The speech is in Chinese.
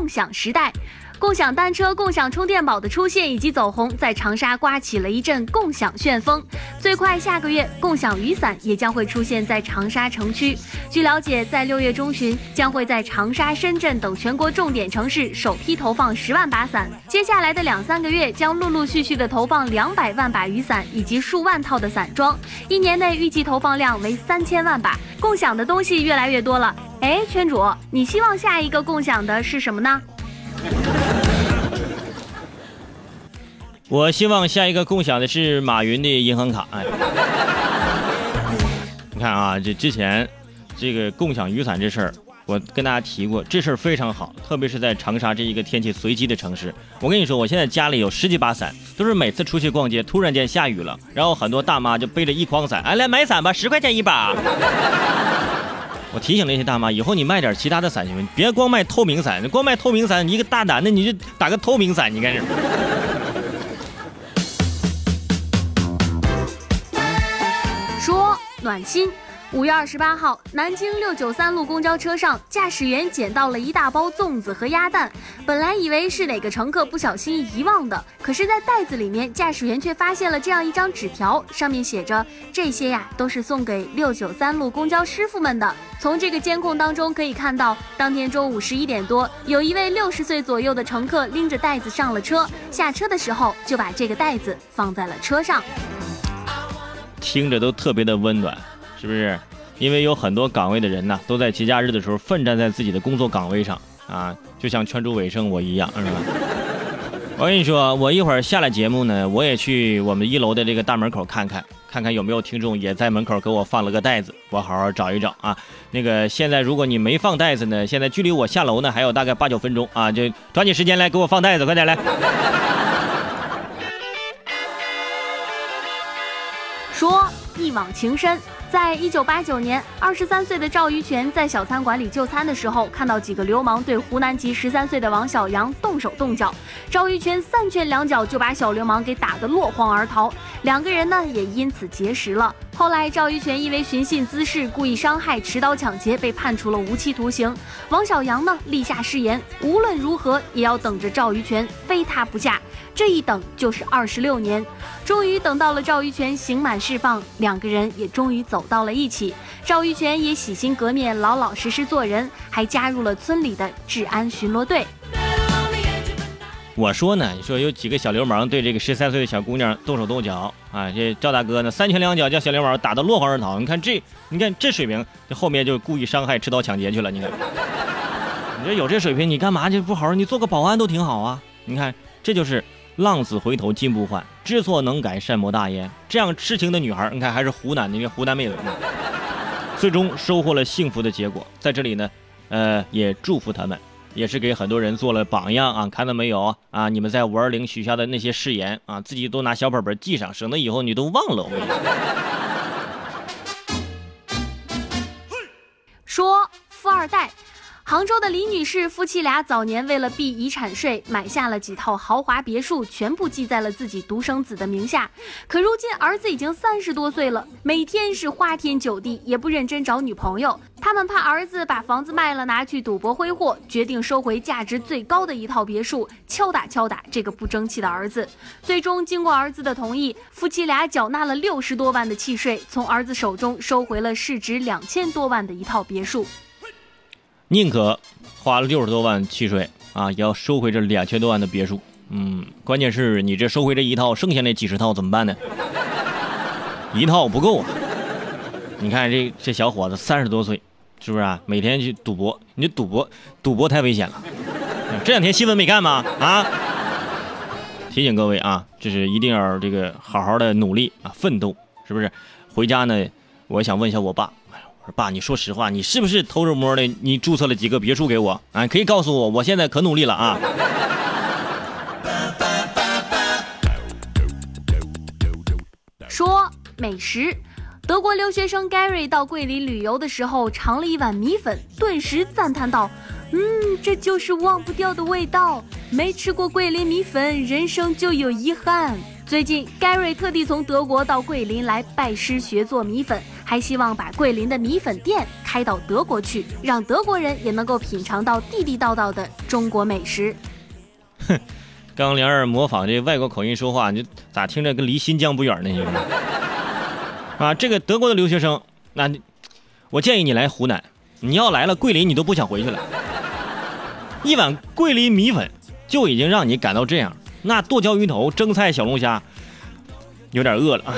共享时代。共享单车、共享充电宝的出现以及走红，在长沙刮起了一阵共享旋风。最快下个月，共享雨伞也将会出现在长沙城区。据了解，在六月中旬，将会在长沙、深圳等全国重点城市首批投放十万把伞。接下来的两三个月，将陆陆续续的投放两百万把雨伞以及数万套的伞装。一年内预计投放量为三千万把。共享的东西越来越多了。哎，圈主，你希望下一个共享的是什么呢？我希望下一个共享的是马云的银行卡。哎，你看啊，这之前这个共享雨伞这事儿，我跟大家提过，这事儿非常好，特别是在长沙这一个天气随机的城市。我跟你说，我现在家里有十几把伞，都是每次出去逛街，突然间下雨了，然后很多大妈就背着一筐伞，哎，来买伞吧，十块钱一把。我提醒那些大妈，以后你卖点其他的伞行吗？别光卖透明伞，光卖透明伞，你一个大男的你就打个透明伞，你干什么？说暖心。五月二十八号，南京六九三路公交车上，驾驶员捡到了一大包粽子和鸭蛋。本来以为是哪个乘客不小心遗忘的，可是，在袋子里面，驾驶员却发现了这样一张纸条，上面写着：“这些呀，都是送给六九三路公交师傅们的。”从这个监控当中可以看到，当天中午十一点多，有一位六十岁左右的乘客拎着袋子上了车，下车的时候就把这个袋子放在了车上。听着都特别的温暖。是不是？因为有很多岗位的人呢，都在节假日的时候奋战在自己的工作岗位上啊，就像圈主尾声我一样，是吧？我跟你说，我一会儿下了节目呢，我也去我们一楼的这个大门口看看，看看有没有听众也在门口给我放了个袋子，我好好找一找啊。那个现在如果你没放袋子呢，现在距离我下楼呢还有大概八九分钟啊，就抓紧时间来给我放袋子，快点来。一往情深。在一九八九年，二十三岁的赵于泉在小餐馆里就餐的时候，看到几个流氓对湖南籍十三岁的王小阳动手动脚，赵于泉三拳两脚就把小流氓给打得落荒而逃，两个人呢也因此结识了。后来赵玉泉因为寻衅滋事、故意伤害、持刀抢劫被判处了无期徒刑，王小阳呢立下誓言，无论如何也要等着赵玉泉，非他不嫁。这一等就是二十六年，终于等到了赵玉泉刑满释放，两个人也终于走到了一起。赵玉泉也洗心革面，老老实实做人，还加入了村里的治安巡逻队。我说呢，你说有几个小流氓对这个十三岁的小姑娘动手动脚啊？这赵大哥呢，三拳两脚将小流氓打得落荒而逃。你看这，你看这水平，这后面就故意伤害、持刀抢劫去了。你看，你说有这水平，你干嘛就不好好？你做个保安都挺好啊。你看，这就是。浪子回头金不换，知错能改善莫大焉。这样痴情的女孩，你看还是湖南的，因为湖南妹子，最终收获了幸福的结果。在这里呢，呃，也祝福他们，也是给很多人做了榜样啊！看到没有啊？你们在五二零许下的那些誓言啊，自己都拿小本本记上，省得以后你都忘了。说富二代。杭州的李女士夫妻俩早年为了避遗产税，买下了几套豪华别墅，全部记在了自己独生子的名下。可如今儿子已经三十多岁了，每天是花天酒地，也不认真找女朋友。他们怕儿子把房子卖了拿去赌博挥霍，决定收回价值最高的一套别墅，敲打敲打这个不争气的儿子。最终经过儿子的同意，夫妻俩缴纳了六十多万的契税，从儿子手中收回了市值两千多万的一套别墅。宁可花了六十多万契税啊，也要收回这两千多万的别墅。嗯，关键是你这收回这一套，剩下那几十套怎么办呢？一套不够啊！你看这这小伙子三十多岁，是不是啊？每天去赌博，你赌博赌博太危险了。这两天新闻没看吗？啊！提醒各位啊，就是一定要这个好好的努力啊，奋斗，是不是？回家呢，我想问一下我爸。说爸，你说实话，你是不是偷着摸的？你注册了几个别墅给我啊？可以告诉我，我现在可努力了啊！说美食，德国留学生 Gary 到桂林旅游的时候，尝了一碗米粉，顿时赞叹道：“嗯，这就是忘不掉的味道。没吃过桂林米粉，人生就有遗憾。”最近，Gary 特地从德国到桂林来拜师学做米粉。还希望把桂林的米粉店开到德国去，让德国人也能够品尝到地地道道的中国美食。哼，刚灵儿模仿这外国口音说话，你咋听着跟离新疆不远呢？啊，这个德国的留学生，那我建议你来湖南。你要来了桂林，你都不想回去了。一碗桂林米粉就已经让你感到这样，那剁椒鱼头、蒸菜、小龙虾，有点饿了啊。